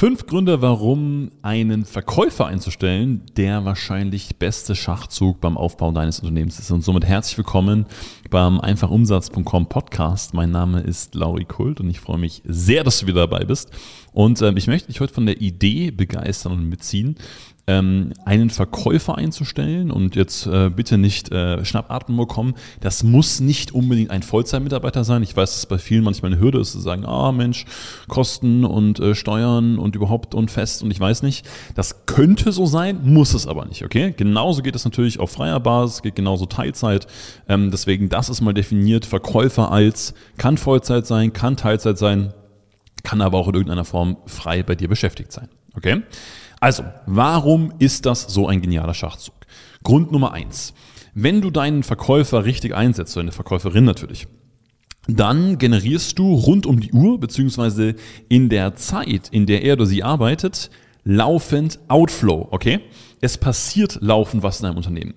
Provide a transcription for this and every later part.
Fünf Gründe, warum einen Verkäufer einzustellen der wahrscheinlich beste Schachzug beim Aufbau deines Unternehmens ist. Und somit herzlich willkommen beim Einfachumsatz.com Podcast. Mein Name ist Lauri Kult und ich freue mich sehr, dass du wieder dabei bist. Und äh, ich möchte dich heute von der Idee begeistern und mitziehen, ähm, einen Verkäufer einzustellen und jetzt äh, bitte nicht äh, Schnappatmen bekommen. Das muss nicht unbedingt ein Vollzeitmitarbeiter sein. Ich weiß, dass es bei vielen manchmal eine Hürde ist, zu sagen, ah Mensch, Kosten und äh, Steuern und überhaupt und fest und ich weiß nicht. Das könnte so sein, muss es aber nicht, okay? Genauso geht es natürlich auf freier Basis, geht genauso Teilzeit. Ähm, deswegen, das ist mal definiert, Verkäufer als kann Vollzeit sein, kann Teilzeit sein, kann aber auch in irgendeiner Form frei bei dir beschäftigt sein. Okay? Also, warum ist das so ein genialer Schachzug? Grund Nummer eins. Wenn du deinen Verkäufer richtig einsetzt, deine Verkäuferin natürlich, dann generierst du rund um die Uhr, beziehungsweise in der Zeit, in der er oder sie arbeitet, laufend Outflow, okay? Es passiert laufend was in deinem Unternehmen.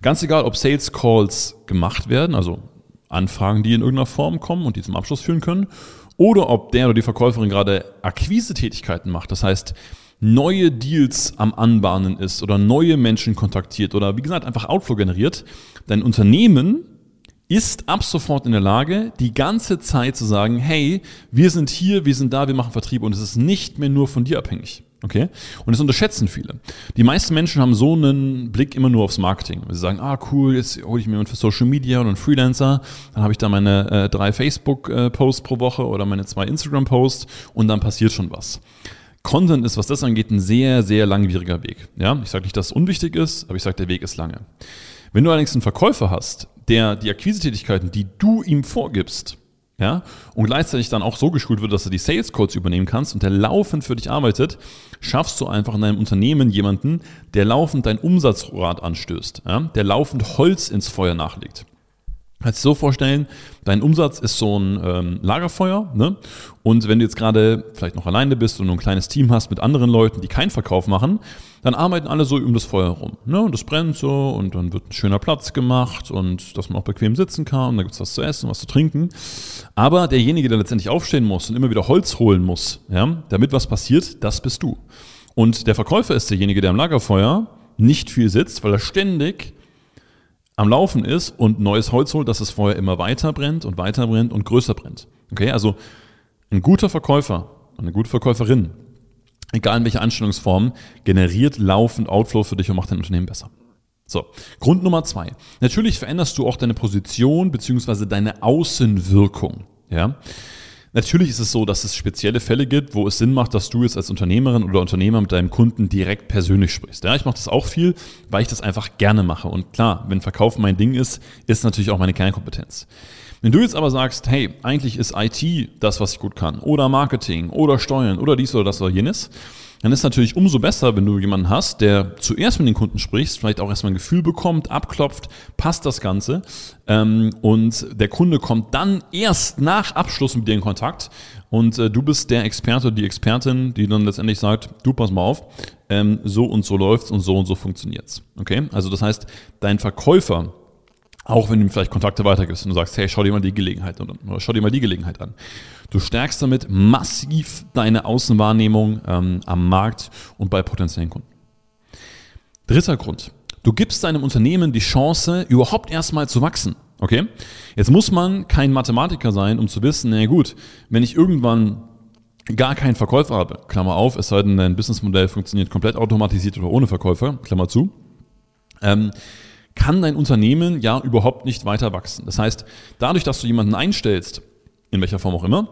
Ganz egal, ob Sales Calls gemacht werden, also Anfragen, die in irgendeiner Form kommen und die zum Abschluss führen können, oder ob der oder die Verkäuferin gerade Akquise-Tätigkeiten macht. Das heißt, neue Deals am Anbahnen ist oder neue Menschen kontaktiert oder wie gesagt einfach Outflow generiert, dein Unternehmen ist ab sofort in der Lage, die ganze Zeit zu sagen, hey, wir sind hier, wir sind da, wir machen Vertrieb und es ist nicht mehr nur von dir abhängig. Okay? Und das unterschätzen viele. Die meisten Menschen haben so einen Blick immer nur aufs Marketing. Sie sagen, ah cool, jetzt hole ich mir jemanden für Social Media oder einen Freelancer, dann habe ich da meine äh, drei Facebook-Posts pro Woche oder meine zwei Instagram-Posts und dann passiert schon was. Content ist, was das angeht, ein sehr, sehr langwieriger Weg. Ja, ich sage nicht, dass es unwichtig ist, aber ich sage, der Weg ist lange. Wenn du allerdings einen Verkäufer hast, der die Akquisetätigkeiten, die du ihm vorgibst, ja, und gleichzeitig dann auch so geschult wird, dass du die Sales Codes übernehmen kannst und der laufend für dich arbeitet, schaffst du einfach in deinem Unternehmen jemanden, der laufend dein Umsatzrad anstößt, ja, der laufend Holz ins Feuer nachlegt. Kannst dir so vorstellen, dein Umsatz ist so ein ähm, Lagerfeuer, ne? Und wenn du jetzt gerade vielleicht noch alleine bist und ein kleines Team hast mit anderen Leuten, die keinen Verkauf machen, dann arbeiten alle so um das Feuer rum. Ne? Und das brennt so und dann wird ein schöner Platz gemacht und dass man auch bequem sitzen kann und da gibt's was zu essen, was zu trinken. Aber derjenige, der letztendlich aufstehen muss und immer wieder Holz holen muss, ja, damit was passiert, das bist du. Und der Verkäufer ist derjenige, der am Lagerfeuer nicht viel sitzt, weil er ständig am Laufen ist und neues Holz holt, dass das Feuer immer weiter brennt und weiter brennt und größer brennt. Okay, also ein guter Verkäufer, eine gute Verkäuferin, egal in welcher Anstellungsform, generiert laufend Outflow für dich und macht dein Unternehmen besser. So, Grund Nummer zwei. Natürlich veränderst du auch deine Position beziehungsweise deine Außenwirkung. Ja, Natürlich ist es so, dass es spezielle Fälle gibt, wo es Sinn macht, dass du jetzt als Unternehmerin oder Unternehmer mit deinem Kunden direkt persönlich sprichst. Ja, ich mache das auch viel, weil ich das einfach gerne mache. Und klar, wenn Verkauf mein Ding ist, ist natürlich auch meine Kernkompetenz. Wenn du jetzt aber sagst, hey, eigentlich ist IT das, was ich gut kann, oder Marketing, oder Steuern, oder dies oder das oder jenes, dann ist natürlich umso besser, wenn du jemanden hast, der zuerst mit den Kunden sprichst, vielleicht auch erstmal ein Gefühl bekommt, abklopft, passt das Ganze ähm, und der Kunde kommt dann erst nach Abschluss mit dir in Kontakt und äh, du bist der Experte die Expertin, die dann letztendlich sagt, du pass mal auf, ähm, so und so läuft's und so und so funktioniert's. Okay? Also das heißt, dein Verkäufer auch wenn du ihm vielleicht Kontakte weitergibst und du sagst, hey, schau dir mal die Gelegenheit an oder schau dir mal die Gelegenheit an. Du stärkst damit massiv deine Außenwahrnehmung ähm, am Markt und bei potenziellen Kunden. Dritter Grund. Du gibst deinem Unternehmen die Chance, überhaupt erstmal zu wachsen. Okay? Jetzt muss man kein Mathematiker sein, um zu wissen, na gut, wenn ich irgendwann gar keinen Verkäufer habe, Klammer auf, es sei denn, dein Businessmodell funktioniert komplett automatisiert oder ohne Verkäufer, Klammer zu, ähm, kann dein Unternehmen ja überhaupt nicht weiter wachsen. Das heißt, dadurch, dass du jemanden einstellst, in welcher Form auch immer,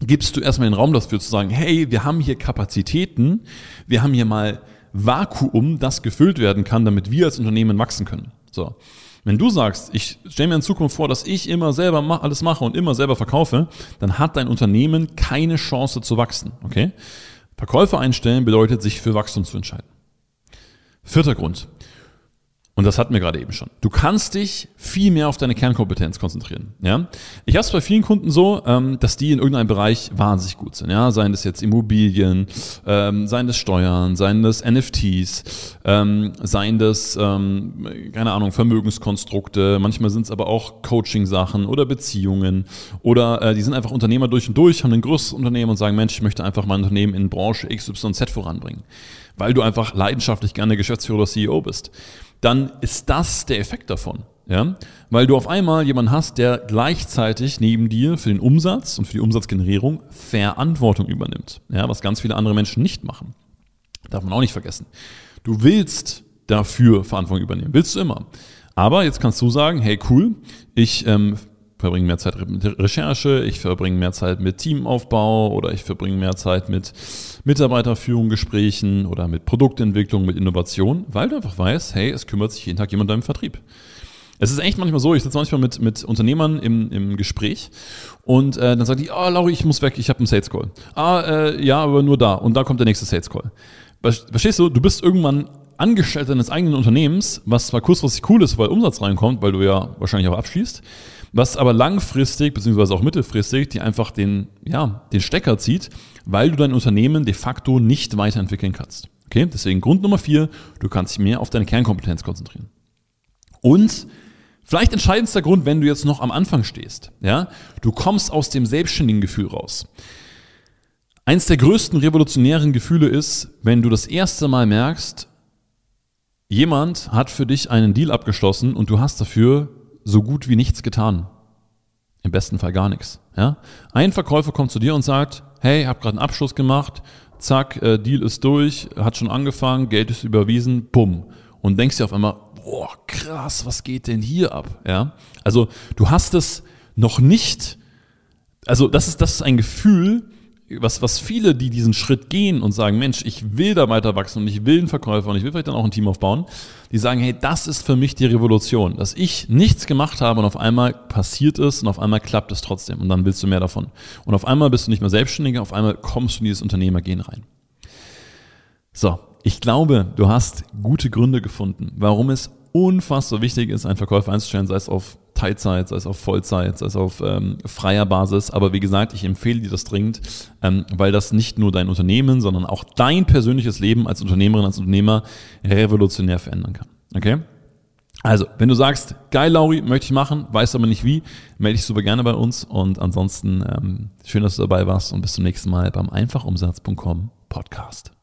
gibst du erstmal den Raum dafür zu sagen, hey, wir haben hier Kapazitäten, wir haben hier mal Vakuum, das gefüllt werden kann, damit wir als Unternehmen wachsen können. So. Wenn du sagst, ich stelle mir in Zukunft vor, dass ich immer selber alles mache und immer selber verkaufe, dann hat dein Unternehmen keine Chance zu wachsen. Okay? Verkäufer einstellen bedeutet, sich für Wachstum zu entscheiden. Vierter Grund. Und das hatten wir gerade eben schon. Du kannst dich viel mehr auf deine Kernkompetenz konzentrieren. Ja? Ich habe es bei vielen Kunden so, ähm, dass die in irgendeinem Bereich wahnsinnig gut sind. Ja? Seien das jetzt Immobilien, ähm, seien das Steuern, seien das NFTs, ähm, seien das, ähm, keine Ahnung, Vermögenskonstrukte. Manchmal sind es aber auch Coaching-Sachen oder Beziehungen. Oder äh, die sind einfach Unternehmer durch und durch, haben ein größeres Unternehmen und sagen, Mensch, ich möchte einfach mein Unternehmen in Branche XYZ voranbringen. Weil du einfach leidenschaftlich gerne Geschäftsführer oder CEO bist dann ist das der Effekt davon. Ja? Weil du auf einmal jemanden hast, der gleichzeitig neben dir für den Umsatz und für die Umsatzgenerierung Verantwortung übernimmt. Ja? Was ganz viele andere Menschen nicht machen. Darf man auch nicht vergessen. Du willst dafür Verantwortung übernehmen. Willst du immer. Aber jetzt kannst du sagen, hey cool, ich ähm, verbringe mehr Zeit mit Recherche, ich verbringe mehr Zeit mit Teamaufbau oder ich verbringe mehr Zeit mit Mitarbeiterführung, Gesprächen oder mit Produktentwicklung, mit Innovation, weil du einfach weißt, hey, es kümmert sich jeden Tag jemand um deinen Vertrieb. Es ist echt manchmal so, ich sitze manchmal mit, mit Unternehmern im, im Gespräch und äh, dann sagt die, ah, oh, Lauri, ich muss weg, ich habe einen Sales Call. Ah, äh, ja, aber nur da und da kommt der nächste Sales Call. Verstehst du, du bist irgendwann Angestellter deines eigenen Unternehmens, was zwar kurzfristig cool ist, weil Umsatz reinkommt, weil du ja wahrscheinlich auch abschließt, was aber langfristig beziehungsweise auch mittelfristig die einfach den, ja, den Stecker zieht, weil du dein Unternehmen de facto nicht weiterentwickeln kannst. Okay, deswegen Grund Nummer vier, du kannst dich mehr auf deine Kernkompetenz konzentrieren. Und vielleicht entscheidendster Grund, wenn du jetzt noch am Anfang stehst, ja, du kommst aus dem selbstständigen Gefühl raus. Eins der größten revolutionären Gefühle ist, wenn du das erste Mal merkst, jemand hat für dich einen Deal abgeschlossen und du hast dafür so gut wie nichts getan. Im besten Fall gar nichts. Ja? Ein Verkäufer kommt zu dir und sagt, hey, hab gerade einen Abschluss gemacht, zack, äh, Deal ist durch, hat schon angefangen, Geld ist überwiesen, bumm. Und denkst dir auf einmal, boah, krass, was geht denn hier ab? Ja? Also du hast es noch nicht, also das ist, das ist ein Gefühl, was, was viele, die diesen Schritt gehen und sagen, Mensch, ich will da weiter wachsen und ich will einen Verkäufer und ich will vielleicht dann auch ein Team aufbauen, die sagen, hey, das ist für mich die Revolution, dass ich nichts gemacht habe und auf einmal passiert es und auf einmal klappt es trotzdem und dann willst du mehr davon. Und auf einmal bist du nicht mehr Selbstständiger, auf einmal kommst du in dieses Unternehmergehen rein. So, ich glaube, du hast gute Gründe gefunden, warum es unfassbar wichtig ist, einen Verkäufer einzustellen, sei es auf Teilzeit, sei es auf Vollzeit, sei es auf ähm, freier Basis. Aber wie gesagt, ich empfehle dir das dringend, ähm, weil das nicht nur dein Unternehmen, sondern auch dein persönliches Leben als Unternehmerin, als Unternehmer revolutionär verändern kann. Okay? Also, wenn du sagst, geil, Lauri, möchte ich machen, weißt aber nicht wie, melde dich super gerne bei uns. Und ansonsten ähm, schön, dass du dabei warst und bis zum nächsten Mal beim einfachumsatz.com Podcast.